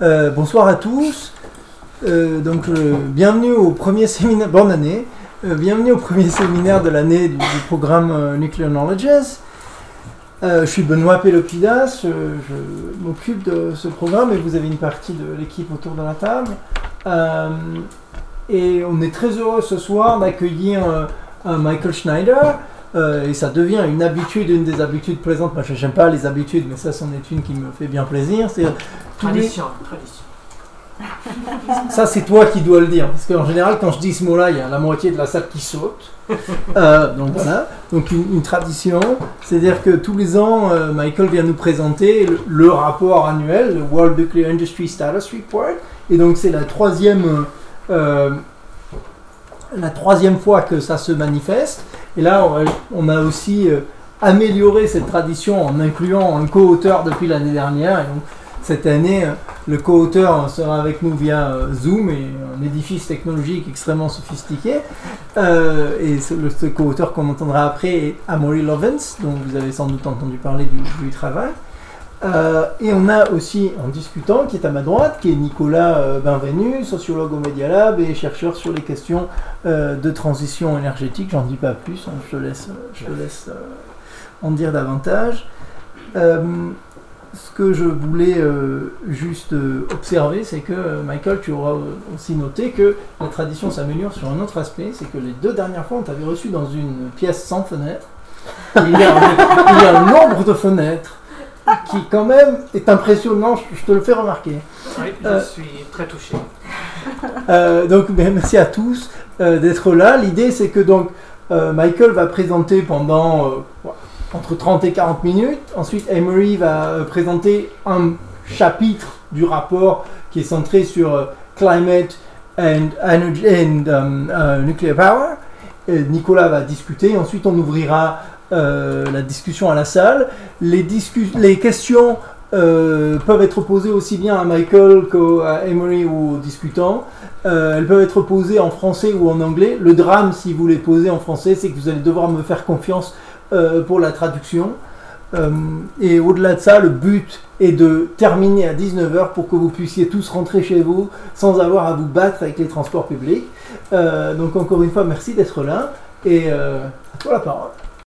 Euh, bonsoir à tous. Euh, donc, euh, bienvenue au premier séminaire. Bonne année. Bienvenue au premier séminaire de l'année du, programme Nuclear Knowledges. Je suis Benoît Pelopidas. Je, m'occupe de ce programme et vous avez une partie de l'équipe autour de la table. Et on est très heureux ce soir d'accueillir Michael Schneider. Euh, et ça devient une habitude, une des habitudes présentes. Moi, je n'aime pas les habitudes, mais ça, c'en est une qui me fait bien plaisir. C'est les- Tradition, tradition. Ça, c'est toi qui dois le dire. Parce qu'en général, quand je dis ce mot-là, il y a la moitié de la salle qui saute. Euh, donc voilà. Donc une, une tradition. C'est-à-dire que tous les ans, euh, Michael vient nous présenter le, le rapport annuel, le World Nuclear Industry Status Report. Et donc c'est la troisième, euh, la troisième fois que ça se manifeste. Et là, on, a aussi euh, amélioré cette tradition en incluant un co-auteur depuis l'année dernière. Et donc cette année, euh, le co-auteur sera avec nous via euh, Zoom et un édifice technologique extrêmement sophistiqué. Et ce co-auteur qu'on entendra après est Amory Lovens, dont vous avez sans doute entendu parler du, du travail. Euh, et on a aussi un discutant qui est à ma droite, qui est Nicolas euh, Benvenu, sociologue au Media Lab et chercheur sur les questions euh, de transition énergétique. J'en dis pas plus, hein, je te laisse, je laisse en dire davantage. Ce que je voulais juste observer, c'est que Michael, tu auras aussi noté que la tradition s'améliore sur un autre aspect, c'est que les deux dernières fois, on t'avait reçu dans une pièce sans fenêtre. Il y a un nombre de fenêtres qui, quand même, est impressionnant. Je, te le fais remarquer. Oui, je Euh, suis très touché. Euh, donc ben, merci à tous euh, d'être là. L'idée c'est que donc Michael va présenter pendant entre 30 et 40 minutes. Ensuite Emery va présenter un chapitre du rapport qui est centré sur climate and, energy and um, uh, nuclear power. Et Nicolas va discuter. Ensuite on ouvrira euh, la discussion à la salle. Les, questions euh, peuvent être posées aussi bien à Michael qu'à Emery ou aux discutants. Euh, elles peuvent être posées en français ou en anglais. Le drame, si vous les posez en français, c'est que vous allez devoir me faire confiance pour la traduction. Et au-delà de ça, le but est de terminer à 19h pour que vous puissiez tous rentrer chez vous sans avoir à vous battre avec les transports publics. Donc encore une fois, merci d'être là et à toi la parole.